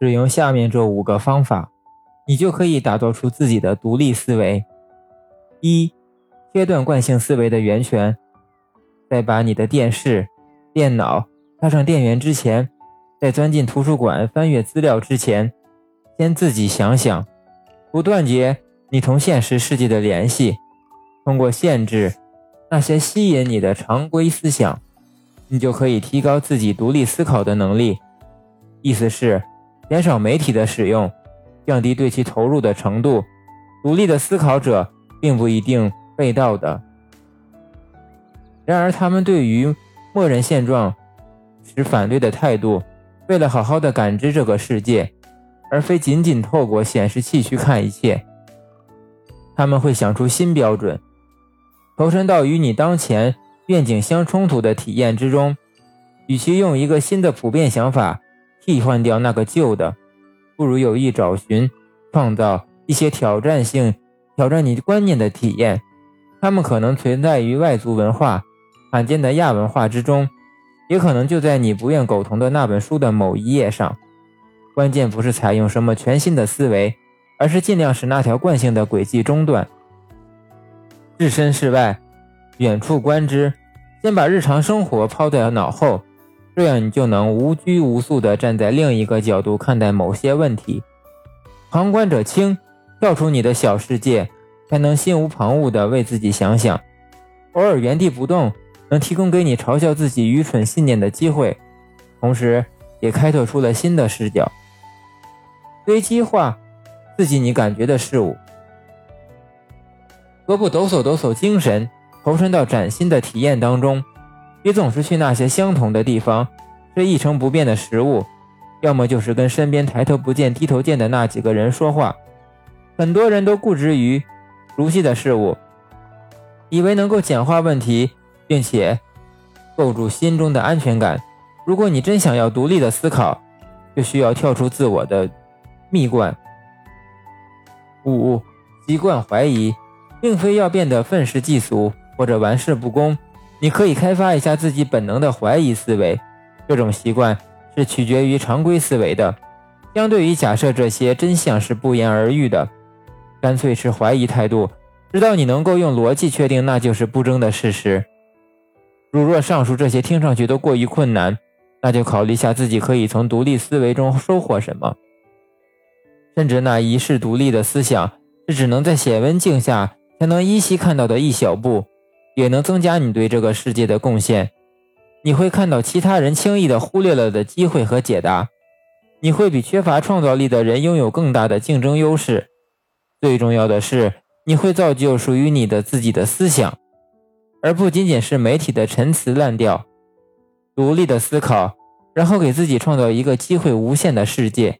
使用下面这五个方法，你就可以打造出自己的独立思维。一、切断惯性思维的源泉，在把你的电视、电脑插上电源之前，在钻进图书馆翻阅资料之前，先自己想想，不断绝你同现实世界的联系，通过限制那些吸引你的常规思想，你就可以提高自己独立思考的能力。意思是。减少媒体的使用，降低对其投入的程度。独立的思考者并不一定被盗的，然而他们对于默认现状持反对的态度。为了好好的感知这个世界，而非仅仅透过显示器去看一切，他们会想出新标准，投身到与你当前愿景相冲突的体验之中。与其用一个新的普遍想法。替换掉那个旧的，不如有意找寻、创造一些挑战性、挑战你观念的体验。它们可能存在于外族文化、罕见的亚文化之中，也可能就在你不愿苟同的那本书的某一页上。关键不是采用什么全新的思维，而是尽量使那条惯性的轨迹中断。置身事外，远处观之，先把日常生活抛在脑后。这样，你就能无拘无束地站在另一个角度看待某些问题。旁观者清，跳出你的小世界，才能心无旁骛地为自己想想。偶尔原地不动，能提供给你嘲笑自己愚蠢信念的机会，同时也开拓出了新的视角。随机化刺激你感觉的事物，何不抖擞抖擞精神，投身到崭新的体验当中？别总是去那些相同的地方，吃一成不变的食物，要么就是跟身边抬头不见低头见的那几个人说话。很多人都固执于熟悉的事物，以为能够简化问题，并且构筑心中的安全感。如果你真想要独立的思考，就需要跳出自我的蜜罐。五、习惯怀疑，并非要变得愤世嫉俗或者玩世不恭。你可以开发一下自己本能的怀疑思维，这种习惯是取决于常规思维的。相对于假设这些真相是不言而喻的，干脆是怀疑态度，直到你能够用逻辑确定那就是不争的事实。如若上述这些听上去都过于困难，那就考虑一下自己可以从独立思维中收获什么。甚至那一世独立的思想是只能在显微镜下才能依稀看到的一小步。也能增加你对这个世界的贡献。你会看到其他人轻易的忽略了的机会和解答。你会比缺乏创造力的人拥有更大的竞争优势。最重要的是，你会造就属于你的自己的思想，而不仅仅是媒体的陈词滥调。独立的思考，然后给自己创造一个机会无限的世界。